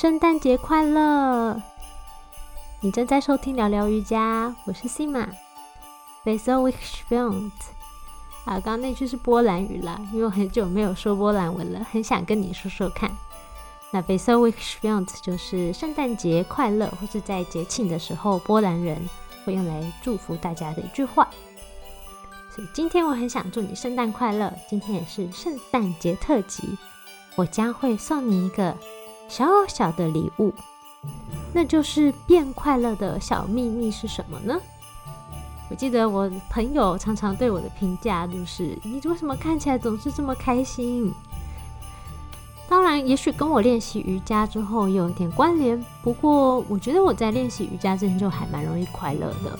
圣诞节快乐！你正在收听聊聊瑜伽，我是 Sima。Wesołych świąt 啊，刚刚那句是波兰语啦，因为我很久没有说波兰文了，很想跟你说说看。那 Wesołych świąt 就是圣诞节快乐，或是在节庆的时候，波兰人会用来祝福大家的一句话。所以今天我很想祝你圣诞快乐。今天也是圣诞节特辑，我将会送你一个小小的礼物，那就是变快乐的小秘密是什么呢？我记得我朋友常常对我的评价就是：“你为什么看起来总是这么开心？”当然，也许跟我练习瑜伽之后有一点关联。不过，我觉得我在练习瑜伽之前就还蛮容易快乐的。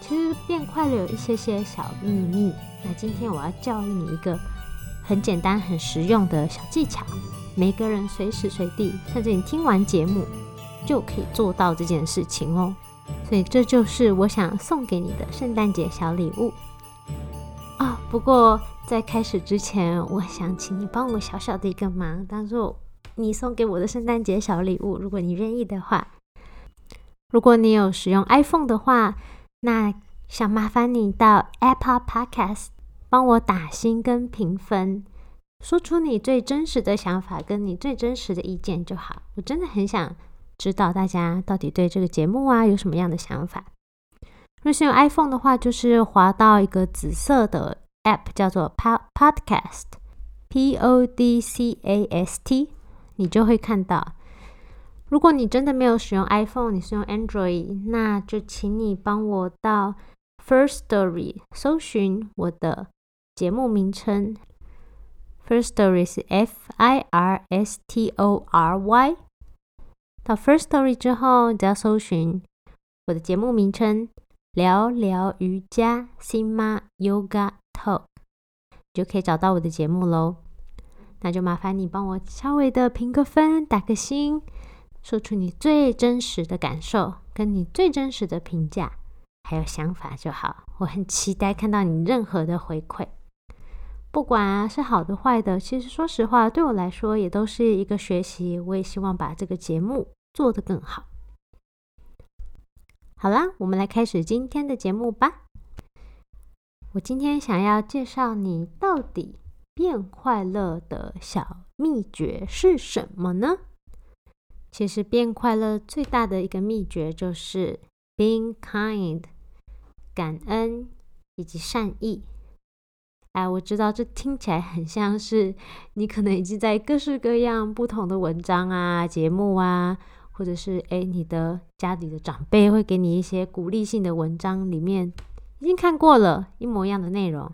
其实变快乐有一些些小秘密。那今天我要教你一个很简单、很实用的小技巧，每个人随时随地，甚至你听完节目就可以做到这件事情哦。所以这就是我想送给你的圣诞节小礼物啊！不过在开始之前，我想请你帮我小小的一个忙，当做你送给我的圣诞节小礼物。如果你愿意的话，如果你有使用 iPhone 的话，那想麻烦你到 Apple Podcast 帮我打星跟评分，说出你最真实的想法跟你最真实的意见就好。我真的很想。知道大家到底对这个节目啊有什么样的想法？如果是用 iPhone 的话，就是滑到一个紫色的 App，叫做 Podcast，P O D C A S T，你就会看到。如果你真的没有使用 iPhone，你是用 Android，那就请你帮我到 First Story 搜寻我的节目名称。First Story 是 F I R S T O R Y。到 First Story 之后，只要搜寻我的节目名称“聊聊瑜伽 ”（Sima Yoga Talk），就可以找到我的节目喽。那就麻烦你帮我稍微的评个分，打个星，说出你最真实的感受，跟你最真实的评价，还有想法就好。我很期待看到你任何的回馈，不管是好的坏的。其实说实话，对我来说也都是一个学习。我也希望把这个节目。做得更好。好啦，我们来开始今天的节目吧。我今天想要介绍你到底变快乐的小秘诀是什么呢？其实变快乐最大的一个秘诀就是 being kind，感恩以及善意。哎，我知道这听起来很像是你可能已经在各式各样不同的文章啊、节目啊。或者是哎，你的家里的长辈会给你一些鼓励性的文章，里面已经看过了一模一样的内容。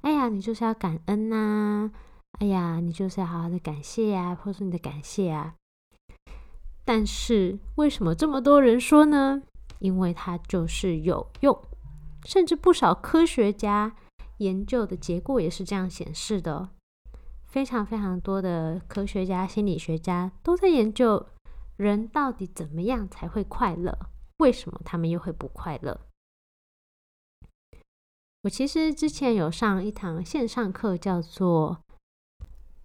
哎呀，你就是要感恩呐！哎呀，你就是要好好的感谢呀，或者说你的感谢啊。但是为什么这么多人说呢？因为它就是有用，甚至不少科学家研究的结果也是这样显示的。非常非常多的科学家、心理学家都在研究。人到底怎么样才会快乐？为什么他们又会不快乐？我其实之前有上一堂线上课，叫做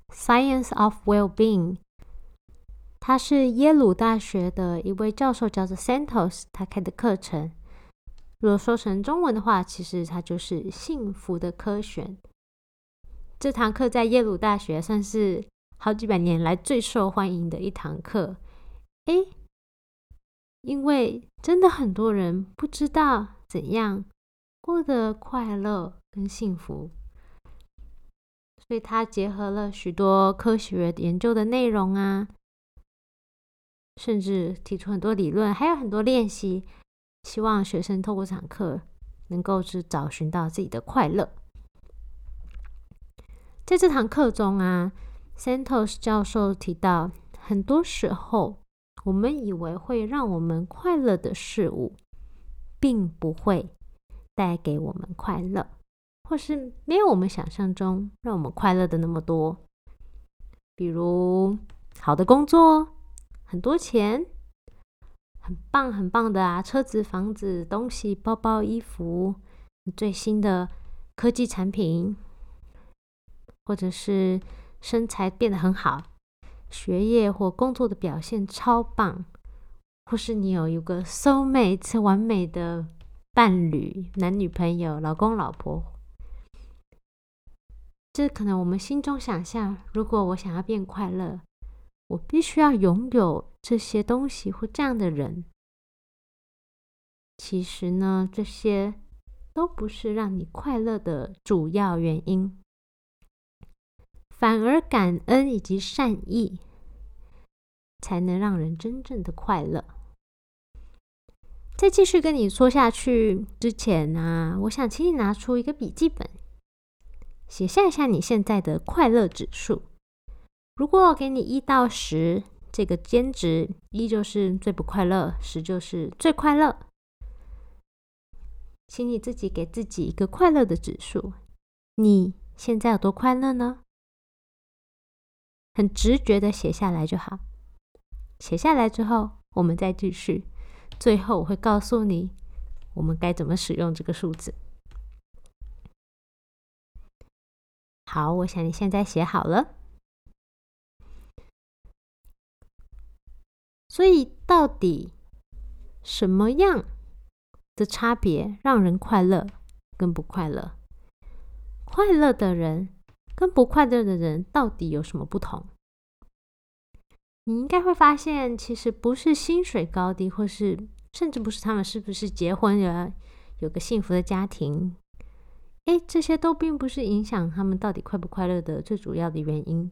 《Science of Well-being》，他是耶鲁大学的一位教授，叫做 Santos，他开的课程。如果说成中文的话，其实它就是幸福的科学。这堂课在耶鲁大学算是好几百年来最受欢迎的一堂课。哎，因为真的很多人不知道怎样过得快乐跟幸福，所以它结合了许多科学研究的内容啊，甚至提出很多理论，还有很多练习，希望学生透过这堂课能够去找寻到自己的快乐。在这堂课中啊，Santos 教授提到，很多时候。我们以为会让我们快乐的事物，并不会带给我们快乐，或是没有我们想象中让我们快乐的那么多。比如好的工作、很多钱、很棒很棒的啊车子、房子、东西、包包、衣服、最新的科技产品，或者是身材变得很好。学业或工作的表现超棒，或是你有一个 soul mate 完美的伴侣、男女朋友、老公老婆，这可能我们心中想象，如果我想要变快乐，我必须要拥有这些东西或这样的人。其实呢，这些都不是让你快乐的主要原因。反而感恩以及善意，才能让人真正的快乐。在继续跟你说下去之前呢，我想请你拿出一个笔记本，写下一下你现在的快乐指数。如果给你一到十，这个兼职，一就是最不快乐，十就是最快乐，请你自己给自己一个快乐的指数。你现在有多快乐呢？很直觉的写下来就好。写下来之后，我们再继续。最后我会告诉你，我们该怎么使用这个数字。好，我想你现在写好了。所以，到底什么样的差别让人快乐跟不快乐？快乐的人。跟不快乐的人到底有什么不同？你应该会发现，其实不是薪水高低，或是甚至不是他们是不是结婚了，有个幸福的家庭，哎，这些都并不是影响他们到底快不快乐的最主要的原因。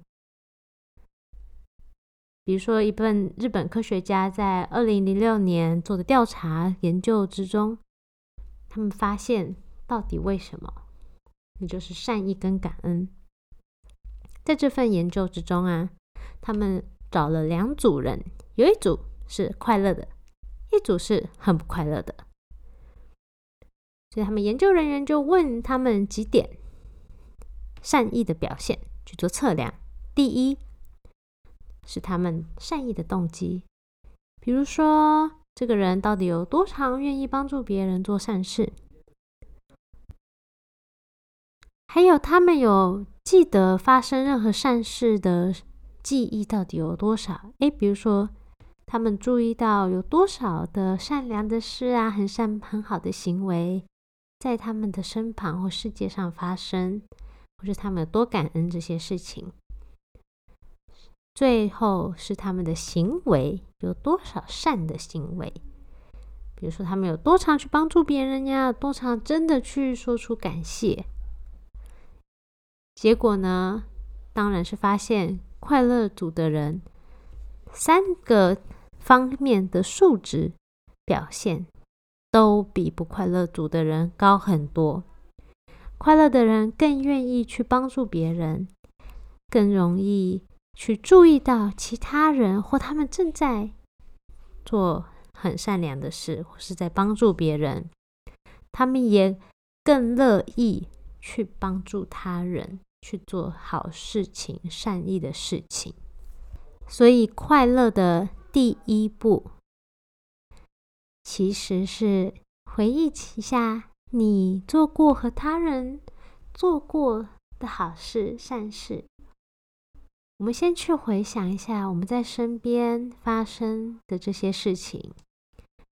比如说，一份日本科学家在二零零六年做的调查研究之中，他们发现，到底为什么？那就是善意跟感恩。在这份研究之中啊，他们找了两组人，有一组是快乐的，一组是很不快乐的。所以他们研究人员就问他们几点善意的表现去做测量。第一是他们善意的动机，比如说这个人到底有多长愿意帮助别人做善事，还有他们有。记得发生任何善事的记忆到底有多少？诶，比如说，他们注意到有多少的善良的事啊，很善很好的行为，在他们的身旁或世界上发生，或是他们有多感恩这些事情。最后是他们的行为有多少善的行为，比如说他们有多常去帮助别人呀，多常真的去说出感谢。结果呢，当然是发现快乐组的人三个方面的数值表现都比不快乐组的人高很多。快乐的人更愿意去帮助别人，更容易去注意到其他人或他们正在做很善良的事，或是在帮助别人，他们也更乐意去帮助他人。去做好事情、善意的事情，所以快乐的第一步，其实是回忆一下你做过和他人做过的好事、善事。我们先去回想一下我们在身边发生的这些事情，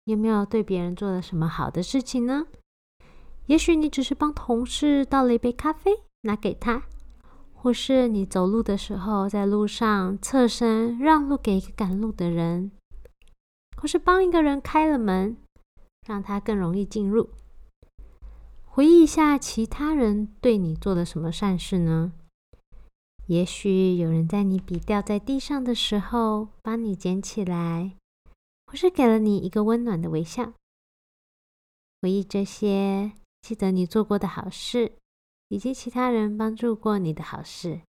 有没有对别人做了什么好的事情呢？也许你只是帮同事倒了一杯咖啡，拿给他。或是你走路的时候，在路上侧身让路给一个赶路的人，或是帮一个人开了门，让他更容易进入。回忆一下其他人对你做了什么善事呢？也许有人在你笔掉在地上的时候帮你捡起来，或是给了你一个温暖的微笑。回忆这些，记得你做过的好事。以及其他人帮助过你的好事，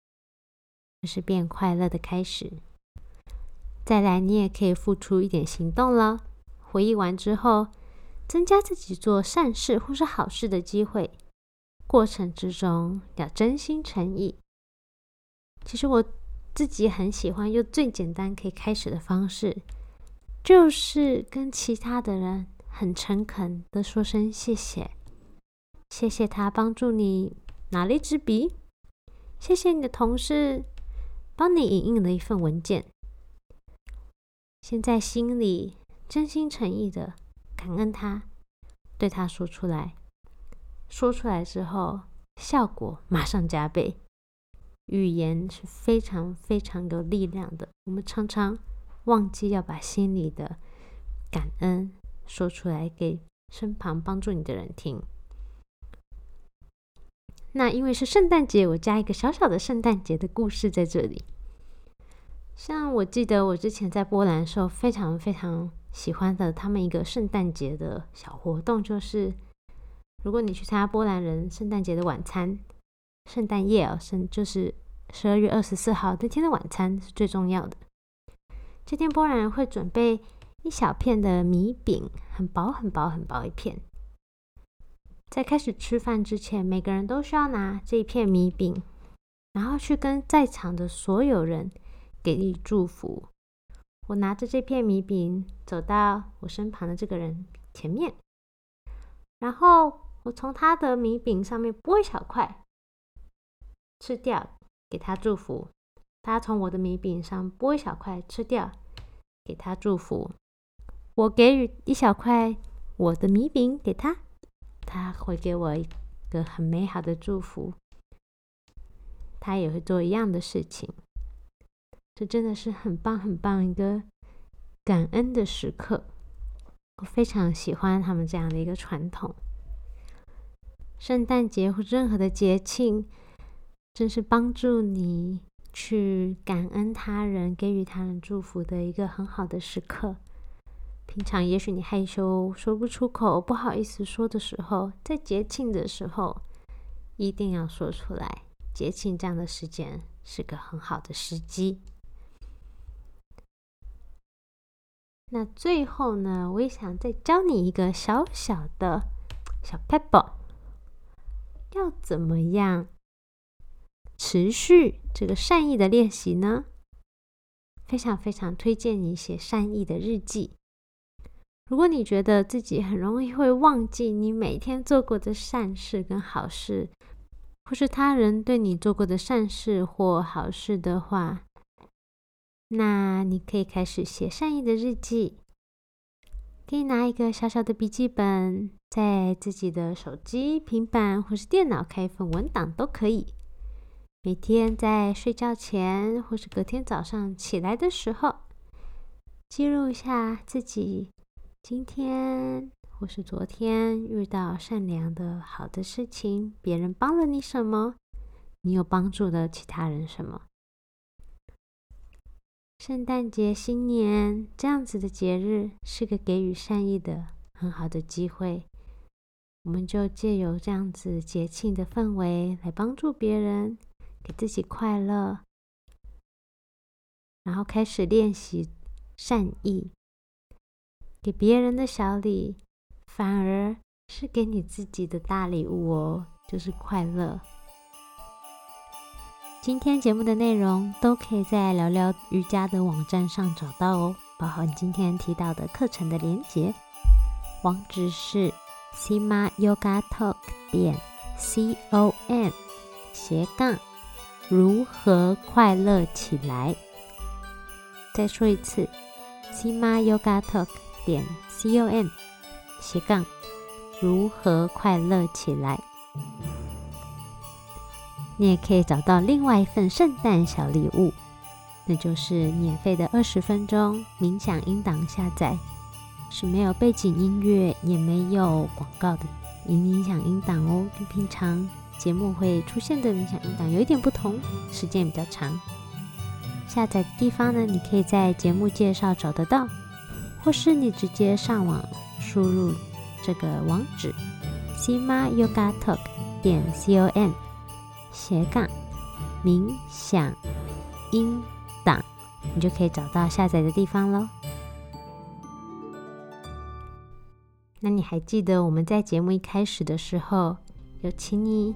这是变快乐的开始。再来，你也可以付出一点行动了。回忆完之后，增加自己做善事或是好事的机会。过程之中要真心诚意。其实我自己很喜欢用最简单可以开始的方式，就是跟其他的人很诚恳的说声谢谢，谢谢他帮助你。拿了一支笔，谢谢你的同事帮你影印了一份文件，先在心里真心诚意的感恩他，对他说出来。说出来之后，效果马上加倍。语言是非常非常有力量的，我们常常忘记要把心里的感恩说出来，给身旁帮助你的人听。那因为是圣诞节，我加一个小小的圣诞节的故事在这里。像我记得我之前在波兰的时候，非常非常喜欢的他们一个圣诞节的小活动，就是如果你去参加波兰人圣诞节的晚餐，圣诞夜哦，圣就是十二月二十四号那天的晚餐是最重要的。这天波兰人会准备一小片的米饼，很薄很薄很薄一片。在开始吃饭之前，每个人都需要拿这一片米饼，然后去跟在场的所有人给予祝福。我拿着这片米饼走到我身旁的这个人前面，然后我从他的米饼上面剥一小块吃掉，给他祝福。他从我的米饼上剥一小块吃掉，给他祝福。我给予一小块我的米饼给他。他会给我一个很美好的祝福，他也会做一样的事情。这真的是很棒很棒一个感恩的时刻，我非常喜欢他们这样的一个传统。圣诞节或任何的节庆，正是帮助你去感恩他人、给予他人祝福的一个很好的时刻。平常也许你害羞说不出口，不好意思说的时候，在节庆的时候一定要说出来。节庆这样的时间是个很好的时机。那最后呢，我也想再教你一个小小的小 pebble，要怎么样持续这个善意的练习呢？非常非常推荐你写善意的日记。如果你觉得自己很容易会忘记你每天做过的善事跟好事，或是他人对你做过的善事或好事的话，那你可以开始写善意的日记。可以拿一个小小的笔记本，在自己的手机、平板或是电脑开一份文档都可以。每天在睡觉前或是隔天早上起来的时候，记录一下自己。今天或是昨天遇到善良的好的事情，别人帮了你什么？你又帮助了其他人什么？圣诞节、新年这样子的节日是个给予善意的很好的机会，我们就借由这样子节庆的氛围来帮助别人，给自己快乐，然后开始练习善意。给别人的小礼，反而是给你自己的大礼物哦，就是快乐。今天节目的内容都可以在聊聊瑜伽的网站上找到哦，包含今天提到的课程的连接，网址是 sima yoga talk 点 c o m 斜杠如何快乐起来。再说一次，sima yoga talk。点 com 斜杠如何快乐起来？你也可以找到另外一份圣诞小礼物，那就是免费的二十分钟冥想音档下载，是没有背景音乐也没有广告的冥想音档哦，跟平常节目会出现的冥想音档有一点不同，时间比较长。下载的地方呢，你可以在节目介绍找得到。或是你直接上网输入这个网址：sima yoga talk 点 com 斜杠冥想音档，你就可以找到下载的地方喽。那你还记得我们在节目一开始的时候，有请你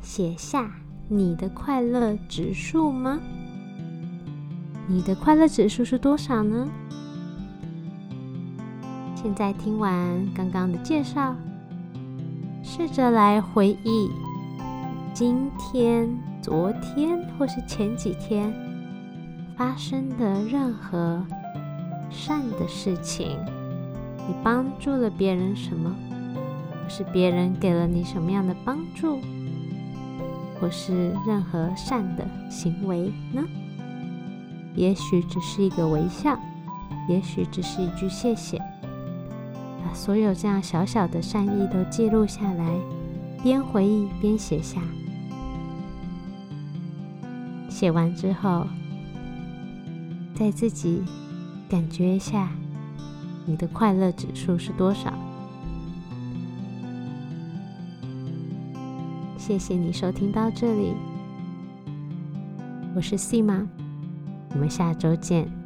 写下你的快乐指数吗？你的快乐指数是多少呢？现在听完刚刚的介绍，试着来回忆今天、昨天或是前几天发生的任何善的事情，你帮助了别人什么，是别人给了你什么样的帮助，或是任何善的行为呢？也许只是一个微笑，也许只是一句谢谢。把所有这样小小的善意都记录下来，边回忆边写下。写完之后，再自己感觉一下，你的快乐指数是多少？谢谢你收听到这里，我是 C 妈？我们下周见。